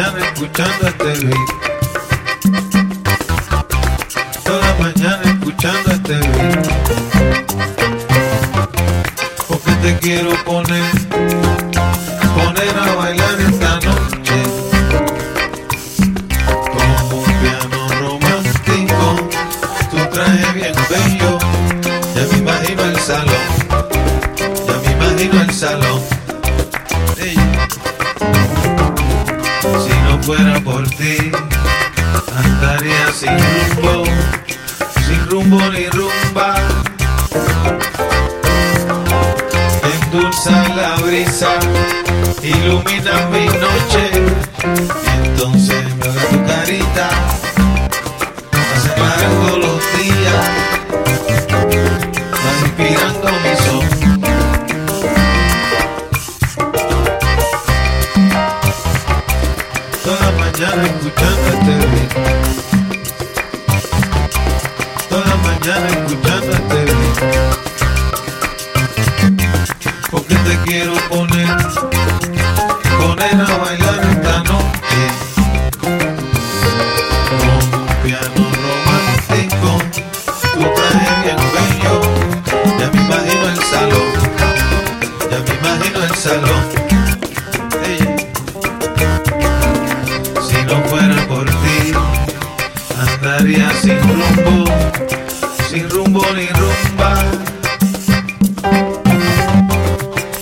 mañana escuchando este beat. Toda mañana escuchando este beat. Porque te quiero poner, poner a bailar esta noche. Con un piano romántico, tu traje bien bello. Ya me imagino el salón, ya me imagino el salón. Fuera por ti, andaría sin rumbo, sin rumbo ni rumba. Endulza la brisa, ilumina mi noche. Entonces me tu carita, Toda mañana escuchando este. Toda mañana escuchando este. Porque te quiero poner, poner a bailar esta noche. Sin rumbo, sin rumbo ni rumba.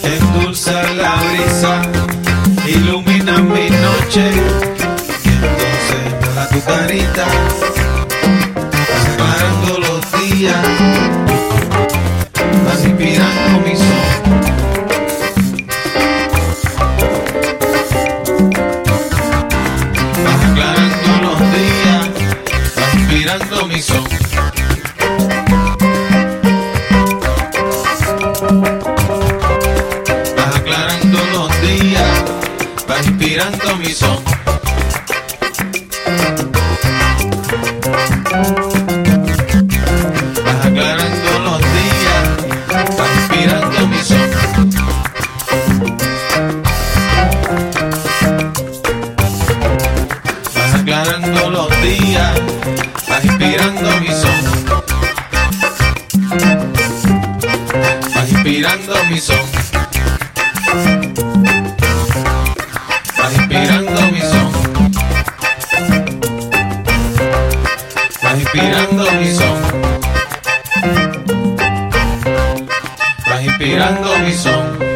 Endulza la brisa, ilumina mi noche. Y entonces me da tu carita, Vas aclarando los días, vas inspirando mi son. Vas aclarando los días, vas inspirando mi son. Vas aclarando los días estás inspirando mi son. Vas inspirando mi son. Vas inspirando mi son. Vas inspirando mi son. Vas inspirando mi son.